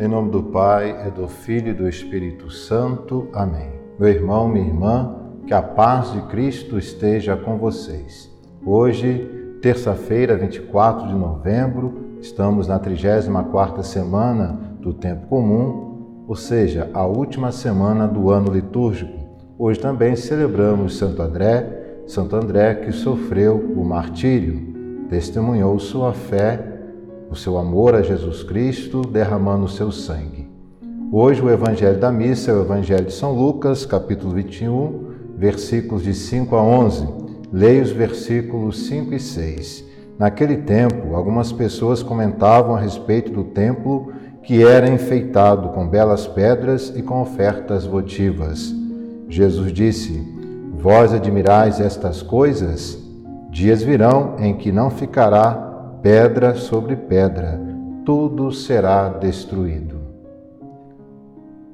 Em nome do Pai, e do Filho e do Espírito Santo. Amém. Meu irmão, minha irmã, que a paz de Cristo esteja com vocês. Hoje, terça-feira, 24 de novembro, estamos na 34ª semana do tempo comum, ou seja, a última semana do ano litúrgico. Hoje também celebramos Santo André, Santo André que sofreu o martírio, testemunhou sua fé o seu amor a Jesus Cristo, derramando o seu sangue. Hoje o Evangelho da Missa é o Evangelho de São Lucas, capítulo 21, versículos de 5 a 11. Leia os versículos 5 e 6. Naquele tempo, algumas pessoas comentavam a respeito do templo que era enfeitado com belas pedras e com ofertas votivas. Jesus disse: Vós admirais estas coisas? Dias virão em que não ficará pedra sobre pedra, tudo será destruído.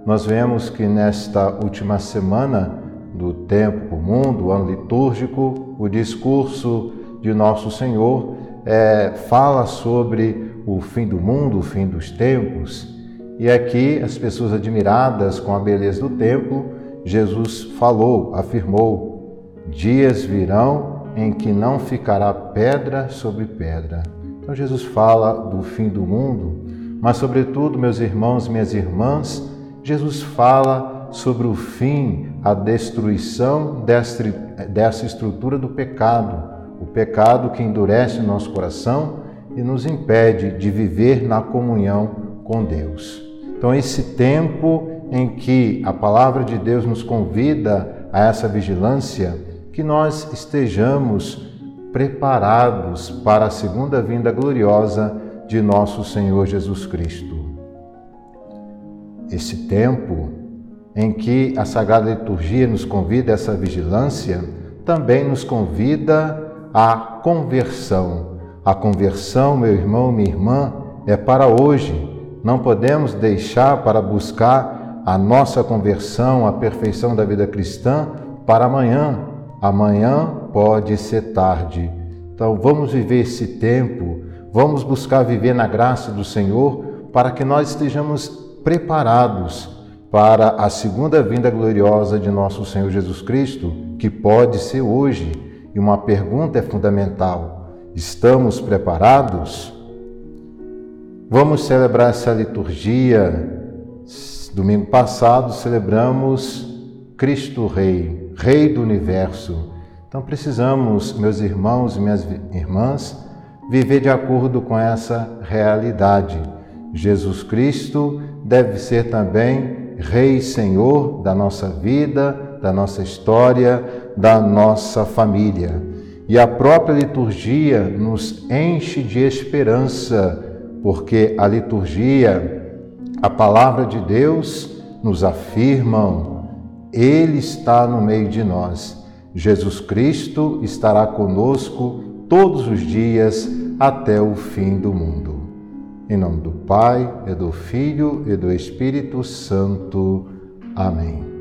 Nós vemos que nesta última semana do tempo comum, do ano litúrgico, o discurso de Nosso Senhor é, fala sobre o fim do mundo, o fim dos tempos. E aqui, as pessoas admiradas com a beleza do templo, Jesus falou, afirmou: dias virão em que não ficará pedra sobre pedra. Então Jesus fala do fim do mundo, mas sobretudo, meus irmãos minhas irmãs, Jesus fala sobre o fim, a destruição dessa estrutura do pecado, o pecado que endurece o nosso coração e nos impede de viver na comunhão com Deus. Então, esse tempo em que a palavra de Deus nos convida a essa vigilância, que nós estejamos preparados para a segunda vinda gloriosa de nosso Senhor Jesus Cristo. Esse tempo em que a Sagrada Liturgia nos convida a essa vigilância, também nos convida à conversão. A conversão, meu irmão, minha irmã, é para hoje. Não podemos deixar para buscar a nossa conversão, a perfeição da vida cristã para amanhã, Amanhã pode ser tarde. Então vamos viver esse tempo, vamos buscar viver na graça do Senhor para que nós estejamos preparados para a segunda vinda gloriosa de nosso Senhor Jesus Cristo, que pode ser hoje. E uma pergunta é fundamental: estamos preparados? Vamos celebrar essa liturgia. Domingo passado celebramos Cristo Rei, Rei do universo. Então precisamos, meus irmãos e minhas irmãs, viver de acordo com essa realidade. Jesus Cristo deve ser também Rei e Senhor da nossa vida, da nossa história, da nossa família. E a própria liturgia nos enche de esperança, porque a liturgia, a palavra de Deus, nos afirmam ele está no meio de nós. Jesus Cristo estará conosco todos os dias até o fim do mundo. Em nome do Pai, e do Filho e do Espírito Santo. Amém.